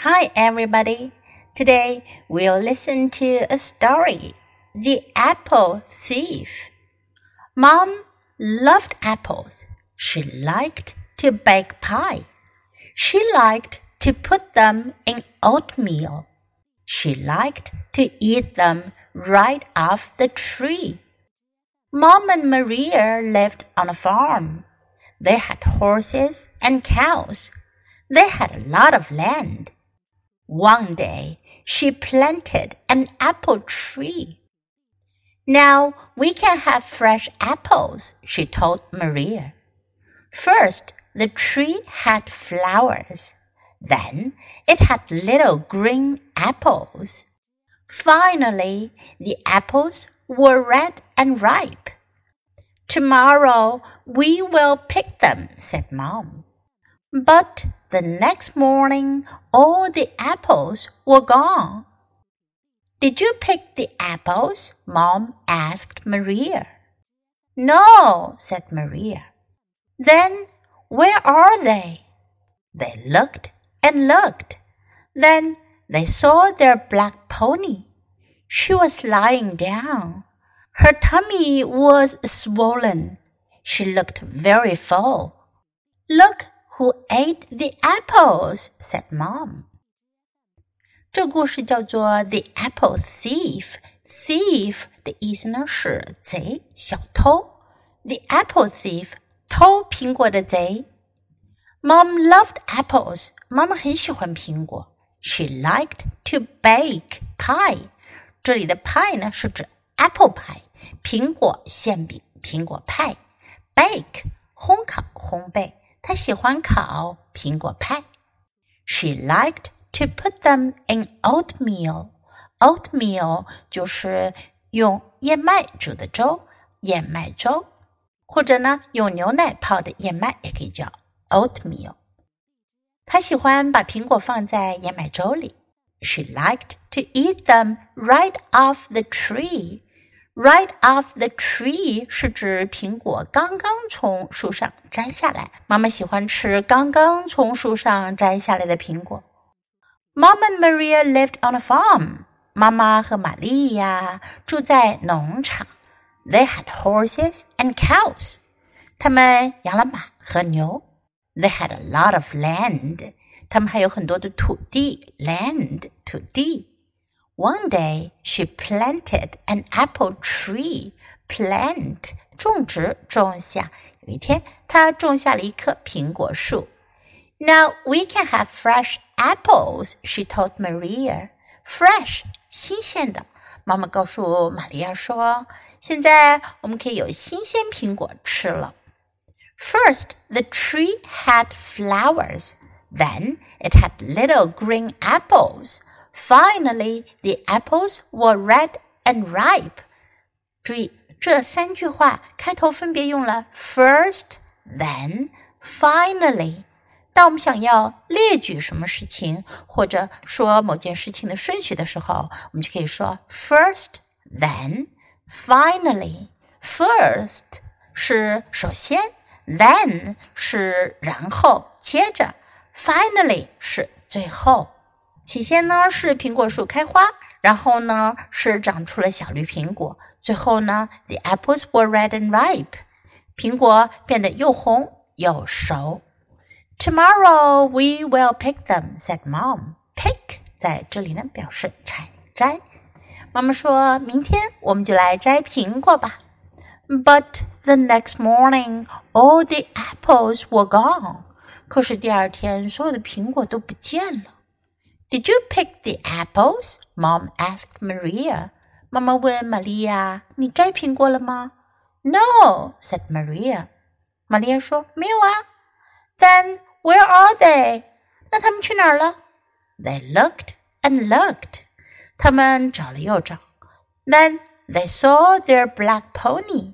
Hi, everybody. Today we'll listen to a story The Apple Thief. Mom loved apples. She liked to bake pie. She liked to put them in oatmeal. She liked to eat them right off the tree. Mom and Maria lived on a farm. They had horses and cows. They had a lot of land. One day she planted an apple tree. Now we can have fresh apples, she told Maria. First, the tree had flowers. Then it had little green apples. Finally, the apples were red and ripe. Tomorrow we will pick them, said Mom. But the next morning all the apples were gone. Did you pick the apples? Mom asked Maria. No, said Maria. Then where are they? They looked and looked. Then they saw their black pony. She was lying down. Her tummy was swollen. She looked very full. Look who ate the apples, said Mom. 这故事叫做《The Apple Thief》。Thief 的意思呢是贼、小偷。The Apple Thief 偷苹果的贼。Mom loved apples。妈妈很喜欢苹果。She liked to bake pie。这里的 pie 呢是指 apple pie，苹果馅饼、苹果派。Bake 烘烤、烘焙，她 喜欢烤苹果派。She liked to put them in oatmeal. Oatmeal 就是用燕麦煮的粥，燕麦粥，或者呢用牛奶泡的燕麦也可以叫 oatmeal。她喜欢把苹果放在燕麦粥里。She liked to eat them right off the tree. Right off the tree 是指苹果刚刚从树上摘下来。妈妈喜欢吃刚刚从树上摘下来的苹果。Mom and Maria lived on a farm. 妈妈和玛利亚住在农场。They had horses and cows. 他们养了马和牛。They had a lot of land. 他们还有很多的土地，land 土地。One day she planted an apple tree. Plant 种植种下。有一天，她种下了一棵苹果树。Now we can have fresh apples, she told Maria. Fresh 新鲜的。妈妈告诉玛利亚说：“现在我们可以有新鲜苹果吃了。” First, the tree had flowers. Then it had little green apples. Finally, the apples were red and ripe. 注意，这三句话开头分别用了 first, then, finally。当我们想要列举什么事情，或者说某件事情的顺序的时候，我们就可以说 first, then, finally. First 是首先，then 是然后，接着。 Finally 是最后，起先呢是苹果树开花，然后呢是长出了小绿苹果，最后呢，the apples were red and ripe，苹果变得又红又熟。Tomorrow we will pick them," said Mom. Pick 在这里呢表示采摘。妈妈说明天我们就来摘苹果吧。But the next morning, all the apples were gone. 可是第二天，所有的苹果都不见了。Did you pick the apples? Mom asked Maria. 妈妈问玛利亚：“你摘苹果了吗？”No, said Maria. 玛利亚说：“没有啊。”Then where are they? 那他们去哪儿了？They looked and looked. 他们找了又找。Then they saw their black pony.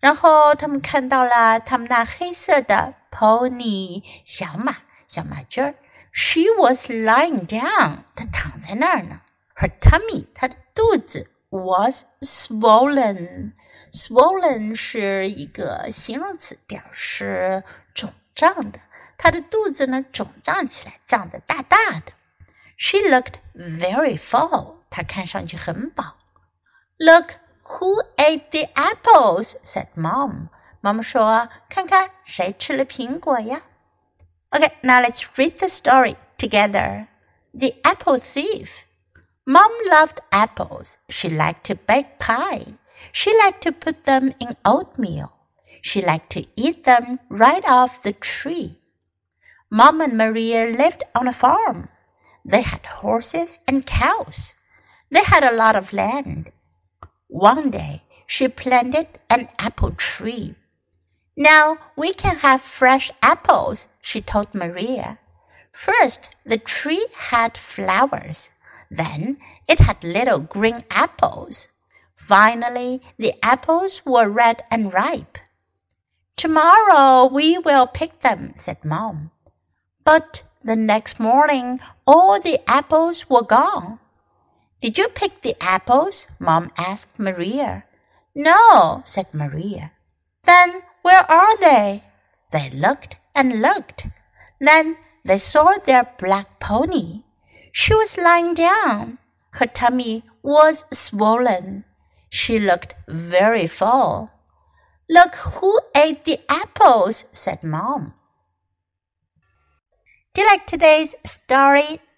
然后他们看到了他们那黑色的 pony 小马小马驹儿。She was lying down，她躺在那儿呢。Her tummy，她的肚子 was swollen。swollen 是一个形容词，表示肿胀的。她的肚子呢肿胀起来，胀得大大的。 looked very full. 她看上去很饱。Look who ate the apples, said Mom. 妈妈说：“看看谁吃了苹果呀。” Okay, now let's read the story together. The Apple Thief. Mom loved apples. She liked to bake pie. She liked to put them in oatmeal. She liked to eat them right off the tree. Mom and Maria lived on a farm. They had horses and cows. They had a lot of land. one day, she planted an apple tree. Now we can have fresh apples, she told Maria. First, the tree had flowers. Then it had little green apples. Finally, the apples were red and ripe. Tomorrow we will pick them, said Mom. But the next morning all the apples were gone. Did you pick the apples? Mom asked Maria. No, said Maria. Then where are they? They looked and looked. Then they saw their black pony. She was lying down. Her tummy was swollen. She looked very full. Look who ate the apples, said Mom. Do you like today's story?